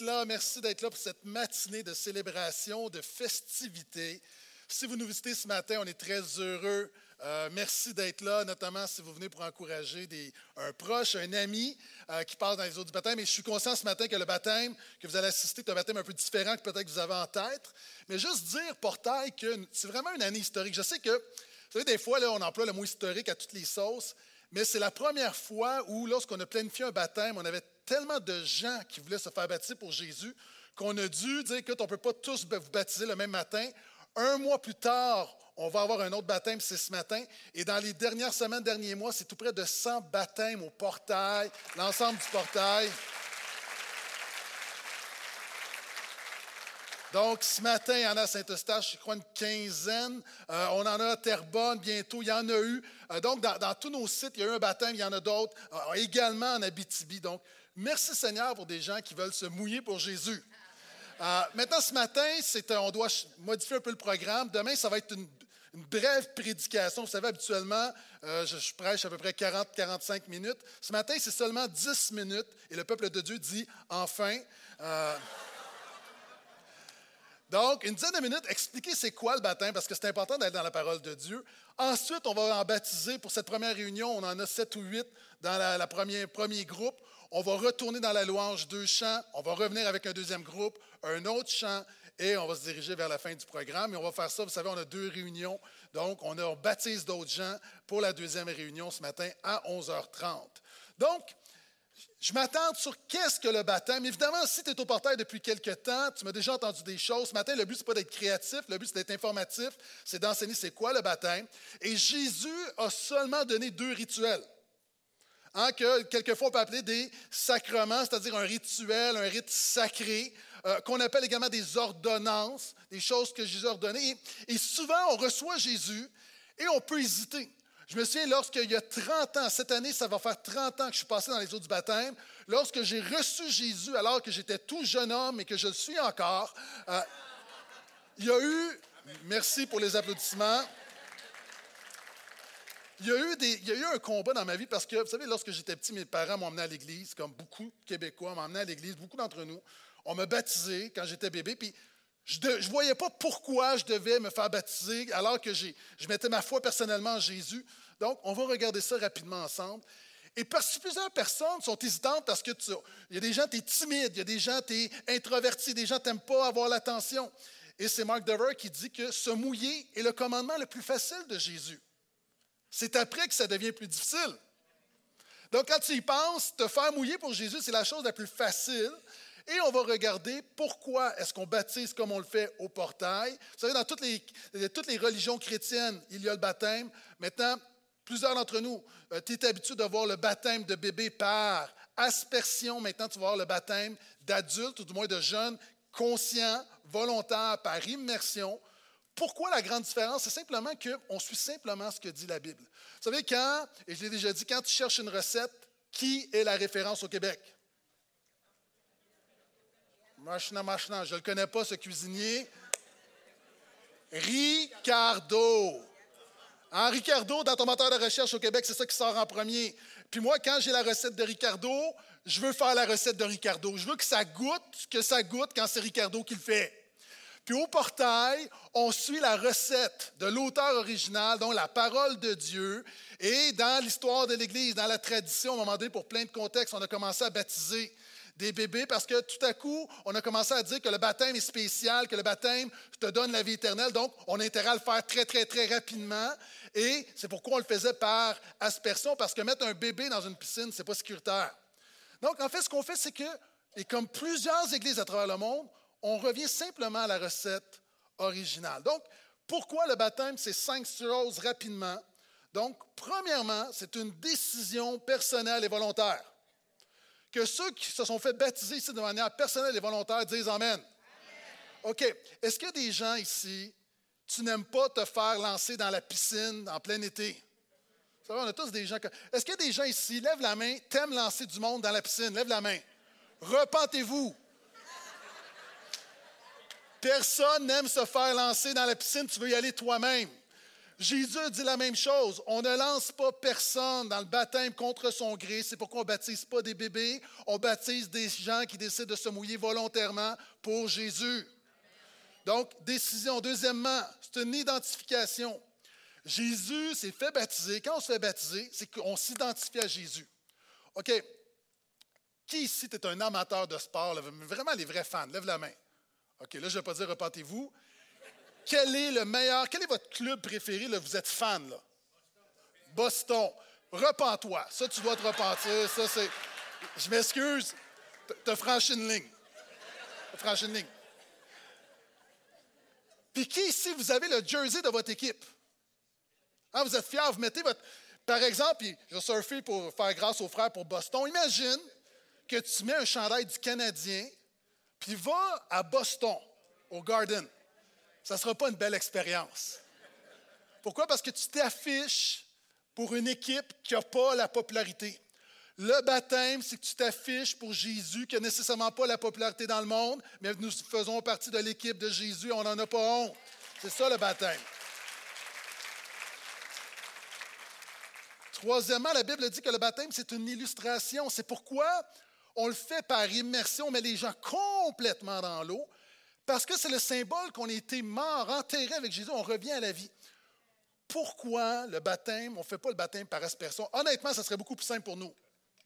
là. Merci d'être là pour cette matinée de célébration, de festivité. Si vous nous visitez ce matin, on est très heureux. Euh, merci d'être là, notamment si vous venez pour encourager un proche, un ami euh, qui passe dans les eaux du baptême. Et je suis conscient ce matin que le baptême que vous allez assister est un baptême un peu différent que peut-être vous avez en tête. Mais juste dire, portail, que c'est vraiment une année historique. Je sais que, vous savez, des fois, là, on emploie le mot historique à toutes les sauces, mais c'est la première fois où, lorsqu'on a planifié un baptême, on avait tellement de gens qui voulaient se faire baptiser pour Jésus qu'on a dû dire qu'on ne peut pas tous vous baptiser le même matin. Un mois plus tard, on va avoir un autre baptême, c'est ce matin. Et dans les dernières semaines, derniers mois, c'est tout près de 100 baptêmes au portail, l'ensemble du portail. Donc, ce matin, il y en a à Saint-Eustache, je crois une quinzaine. Euh, on en a à Terrebonne bientôt, il y en a eu. Euh, donc, dans, dans, tous nos sites, il y a eu un baptême, il y en a d'autres, euh, également en Abitibi. Donc, merci Seigneur pour des gens qui veulent se mouiller pour Jésus. maintenant, ce matin, on doit modifier un peu le programme. Demain, ça va être une, brève prédication. Vous savez, habituellement, je, je, prêche à peu près 40-45 minutes. Ce matin, c'est seulement 10 minutes et le peuple de Dieu dit enfin. Donc, une dizaine de minutes, expliquer c'est quoi le baptême, parce que c'est important d'être dans la parole de Dieu. Ensuite, on va en baptiser pour cette première réunion. On en a sept ou huit dans le premier, groupe. On va retourner dans la louange deux chants. On va revenir avec un deuxième groupe, un autre chant, et on va se diriger vers la fin du programme. Et on va faire ça, vous savez, on a deux réunions. Donc, on, a, baptise d'autres gens pour la deuxième réunion ce matin à 11h30. Donc, je m'attends sur qu'est-ce que le baptême. Évidemment, si tu es au portail depuis quelque temps, tu m'as déjà entendu des choses. Ce matin, le but, ce n'est pas d'être créatif, le but, c'est d'être informatif, c'est d'enseigner c'est quoi le baptême. Et Jésus a seulement donné deux rituels. Hein, que quelquefois on peut appeler des sacrements, c'est-à-dire un rituel, un rite sacré, euh, qu'on appelle également des ordonnances, des choses que Jésus a ordonnées. et souvent, on reçoit Jésus et on peut hésiter. Je me souviens, lorsqu'il y a 30 ans, cette année, ça va faire 30 ans que je suis passé dans les eaux du baptême, lorsque j'ai reçu Jésus alors que j'étais tout jeune homme et que je le suis encore, euh, il y a eu, merci pour les applaudissements, il y, a eu un combat dans ma vie parce que, vous savez, lorsque j'étais petit, mes parents m'ont emmené à l'église, comme beaucoup de Québécois m'ont emmené à l'église, beaucoup d'entre nous. On m'a baptisé quand j'étais bébé, puis je ne voyais pas pourquoi je devais me faire baptiser alors que je mettais ma foi personnellement en Jésus. Donc, on va regarder ça rapidement ensemble. Et plusieurs personnes sont hésitantes parce que il y a des gens, tu es timide, il y a des gens, tu es introverti, des gens, tu n'aimes pas avoir l'attention. Et c'est Mark Dever qui dit que se mouiller est le commandement le plus facile de Jésus. C'est après que ça devient plus difficile. Donc, quand tu y penses, te faire mouiller pour Jésus, c'est la chose la plus facile. Et on va regarder pourquoi est-ce qu'on baptise comme on le fait au portail. Vous savez, dans toutes les, religions chrétiennes, il y a le baptême. Maintenant, plusieurs d'entre nous, euh, tu es habitué de voir le baptême de bébé par aspersion. Maintenant, tu vas voir le baptême d'adultes, ou du moins de jeunes, conscients, volontaires, par immersion. Pourquoi la grande différence? C'est simplement qu'on suit simplement ce que dit la Bible. Vous savez, quand, et je l'ai déjà dit, quand tu cherches une recette, qui est la référence au Québec? Machina, machina, je ne le connais pas, ce cuisinier. Ricardo. Hein, Ricardo, dans ton moteur de recherche au Québec, c'est ça qui sort en premier. Puis moi, quand j'ai la recette de Ricardo, je veux faire la recette de Ricardo. Je veux que ça goûte, que ça goûte quand c'est Ricardo qui le fait. Puis au portail, on suit la recette de l'auteur original, donc la parole de Dieu. Et dans l'histoire de l'Église, dans la tradition, à un moment donné, pour plein de contextes, on a commencé à baptiser des bébés parce que tout à coup, on a commencé à dire que le baptême est spécial, que le baptême te donne la vie éternelle. Donc, on a intérêt à le faire très, très, très rapidement. Et c'est pourquoi on le faisait par aspersion, parce que mettre un bébé dans une piscine, ce n'est pas sécuritaire. Donc, en fait, ce qu'on fait, c'est que, et comme plusieurs églises à travers le monde, on revient simplement à la recette originale. Donc, pourquoi le baptême? C'est cinq choses rapidement? Donc, premièrement, c'est une décision personnelle et volontaire que ceux qui se sont fait baptiser ici de manière personnelle et volontaire disent Amen. OK. Est-ce qu'il y a des gens ici, tu n'aimes pas te faire lancer dans la piscine en plein été? Ça va, on a tous des gens. Est-ce qu'il y a des gens ici, lève la main, t'aimes lancer du monde dans la piscine? Lève la main. Repentez-vous. Personne n'aime se faire lancer dans la piscine, tu veux y aller toi-même. Jésus dit la même chose. On ne lance pas personne dans le baptême contre son gré. C'est pourquoi on ne baptise pas des bébés. On baptise des gens qui décident de se mouiller volontairement pour Jésus. Donc, décision. Deuxièmement, c'est une identification. Jésus s'est fait baptiser. Quand on se fait baptiser, c'est qu'on s'identifie à Jésus. OK. Qui ici est un amateur de sport? Vraiment les vrais fans. Lève la main. OK, là, je ne vais pas dire repentez-vous. Quel est le meilleur, quel est votre club préféré? Vous êtes fan, là? Boston. Repends-toi. Ça, tu dois te repentir. Ça, c'est. Je m'excuse. Tu as franchi une ligne. Tu franchi une ligne. Puis qui ici, vous avez le jersey de votre équipe? Hein, vous êtes fiers, vous mettez votre. Par exemple, je surfé pour faire grâce aux frères pour Boston. Imagine que tu mets un chandail du Canadien, puis va à Boston, au Garden ça ne sera pas une belle expérience. Pourquoi? Parce que tu t'affiches pour une équipe qui n'a pas la popularité. Le baptême, c'est que tu t'affiches pour Jésus, qui n'a nécessairement pas la popularité dans le monde, mais nous faisons partie de l'équipe de Jésus, on n'en a pas honte. C'est ça le baptême. Troisièmement, la Bible dit que le baptême, c'est une illustration. C'est pourquoi on le fait par immersion, on met les gens complètement dans l'eau, parce que c'est le symbole qu'on a été mort, enterré avec Jésus, on revient à la vie. Pourquoi le baptême, on ne fait pas le baptême par aspersion? Honnêtement, ça serait beaucoup plus simple pour nous.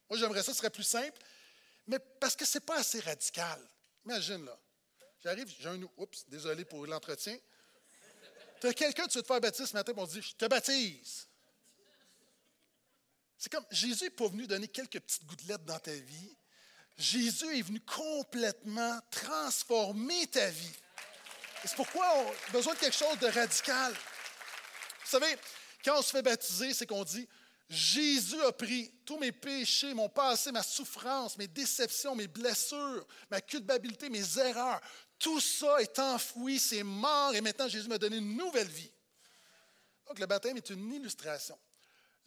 Moi, j'aimerais ça, ce serait plus simple, mais parce que ce n'est pas assez radical. Imagine, là. J'arrive, j'ai un. Oups, désolé pour l'entretien. Tu as quelqu'un, tu veux te faire baptiser ce matin, on te dit Je te baptise. C'est comme Jésus n'est pas venu donner quelques petites gouttelettes dans ta vie. Jésus est venu complètement transformer ta vie. C'est pourquoi on a besoin de quelque chose de radical. Vous savez, quand on se fait baptiser, c'est qu'on dit Jésus a pris tous mes péchés, mon passé, ma souffrance, mes déceptions, mes blessures, ma culpabilité, mes erreurs. Tout ça est enfoui, c'est mort, et maintenant Jésus m'a donné une nouvelle vie. Donc le baptême est une illustration.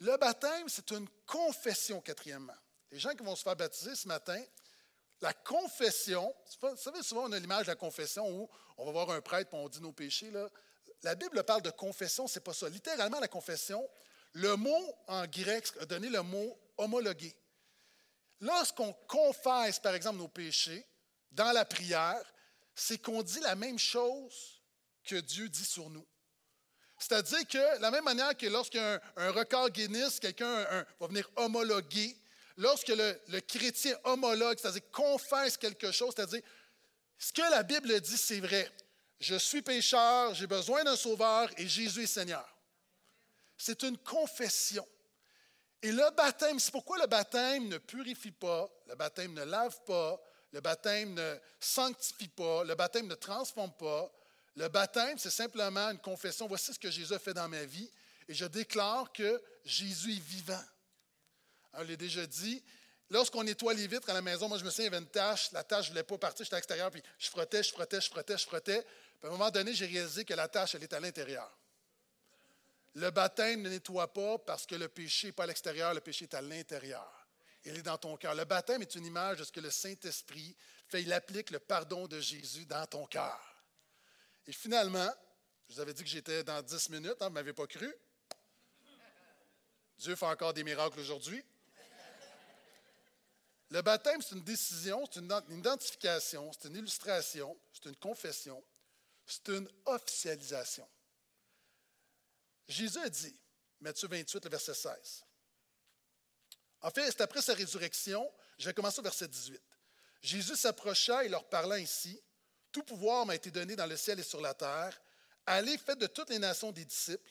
Le baptême, c'est une confession, quatrièmement. Les gens qui vont se faire baptiser ce matin, la confession, vous savez, souvent on a l'image de la confession où on va voir un prêtre et on dit nos péchés. La Bible parle de confession, c'est pas ça. Littéralement, la confession, le mot en grec a donné le mot homologué. Lorsqu'on confesse, par exemple, nos péchés dans la prière, c'est qu'on dit la même chose que Dieu dit sur nous. C'est-à-dire que, de la même manière que lorsqu'il record Guinness, quelqu'un va venir homologuer lorsque le, chrétien homologue, c'est-à-dire confesse quelque chose, c'est-à-dire ce que la Bible dit, c'est vrai. Je suis pécheur, j'ai besoin d'un sauveur et Jésus est Seigneur. C'est une confession. Et le baptême, c'est pourquoi le baptême ne purifie pas, le baptême ne lave pas, le baptême ne sanctifie pas, le baptême ne transforme pas. Le baptême, c'est simplement une confession. Voici ce que Jésus a fait dans ma vie et je déclare que Jésus est vivant. On l'a déjà dit. Lorsqu'on nettoie les vitres à la maison, moi, je me souviens, il y avait une tâche. La tâche ne voulait pas partir. J'étais à l'extérieur, puis je frottais, je frottais, je frottais, je frottais. Puis à un moment donné, j'ai réalisé que la tâche, elle est à l'intérieur. Le baptême ne nettoie pas parce que le péché n'est pas à l'extérieur, le péché est à l'intérieur. Il est dans ton cœur. Le baptême est une image de ce que le Saint-Esprit fait. Il applique le pardon de Jésus dans ton cœur. Et finalement, je vous avais dit que j'étais dans dix minutes, hein, vous ne m'avez pas cru. Dieu fait encore des miracles aujourd'hui. Le baptême, c'est une décision, c'est une identification, c'est une illustration, c'est une confession, c'est une officialisation. Jésus a dit, Matthieu 28, le verset 16. En fait, c'est après sa résurrection, je vais commencer au verset 18. Jésus s'approcha et leur parla ainsi Tout pouvoir m'a été donné dans le ciel et sur la terre. Allez, faites de toutes les nations des disciples,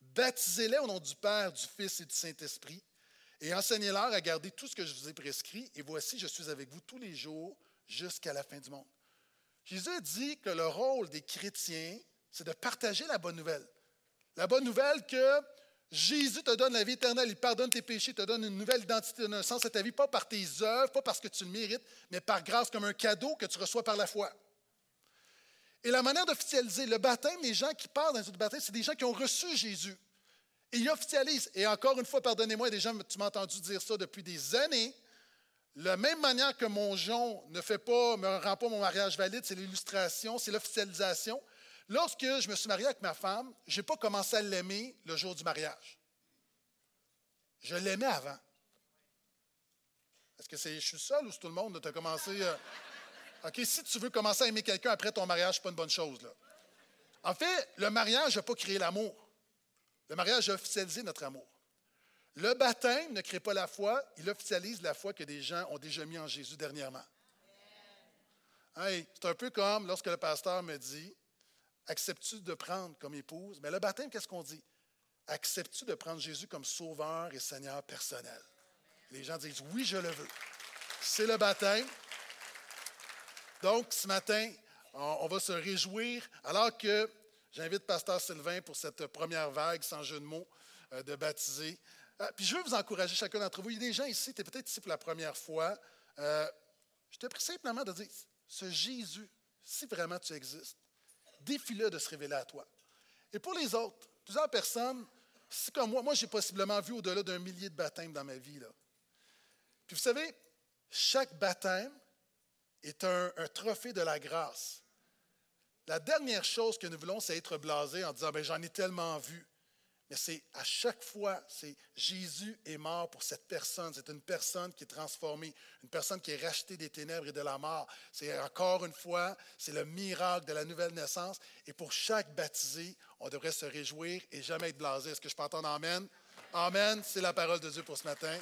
baptisez-les au nom du Père, du Fils et du Saint-Esprit et enseignez-leur à garder tout ce que je vous ai prescrit, et voici, je suis avec vous tous les jours jusqu'à la fin du monde. Jésus a dit que le rôle des chrétiens, c'est de partager la bonne nouvelle. La bonne nouvelle que Jésus te donne la vie éternelle, il pardonne tes péchés, te donne une nouvelle identité, un sens à ta vie, pas par tes œuvres, pas parce que tu le mérites, mais par grâce comme un cadeau que tu reçois par la foi. Et la manière d'officialiser le baptême, les gens qui parlent dans le baptême, c'est des gens qui ont reçu Jésus. Il officialise. Et encore une fois, pardonnez-moi, gens, tu m'as entendu dire ça depuis des années. La même manière que mon jonc ne fait pas, me rend pas mon mariage valide, c'est l'illustration, c'est l'officialisation. Lorsque je me suis marié avec ma femme, je n'ai pas commencé à l'aimer le jour du mariage. Je l'aimais avant. Est-ce que c'est je suis seul ou c'est tout le monde? Tu commencé. Euh, OK, si tu veux commencer à aimer quelqu'un après ton mariage, ce n'est pas une bonne chose. Là. En fait, le mariage n'a pas créé l'amour. Le mariage a officialisé notre amour. Le baptême ne crée pas la foi, il officialise la foi que des gens ont déjà mis en Jésus dernièrement. c'est un peu comme lorsque le pasteur me dit Acceptes-tu de prendre comme épouse? Mais le baptême, qu'est-ce qu'on dit? Acceptes-tu de prendre Jésus comme sauveur et Seigneur personnel? Les gens disent Oui, je le veux. C'est le baptême. Donc, ce matin, on va se réjouir alors que j'invite Pasteur Sylvain pour cette première vague, sans jeu de mots, euh, de baptiser. Euh, puis je veux vous encourager, chacun d'entre vous. Il y a des gens ici, tu es peut-être ici pour la première fois. Euh, je te prie simplement de dire ce Jésus, si vraiment tu existes, défie-le de se révéler à toi. Et pour les autres, plusieurs personnes, c'est comme moi, moi j'ai possiblement vu au-delà d'un millier de baptêmes dans ma vie. Là. Puis vous savez, chaque baptême est un, trophée de la grâce. La dernière chose que nous voulons, c'est être blasé en disant, ben, j'en ai tellement vu. Mais c'est à chaque fois, c'est Jésus est mort pour cette personne. C'est une personne qui est transformée, une personne qui est rachetée des ténèbres et de la mort. C'est encore une fois, c'est le miracle de la nouvelle naissance. Et pour chaque baptisé, on devrait se réjouir et jamais être blasé. Est-ce que je peux entendre Amen? Amen, c'est la parole de Dieu pour ce matin.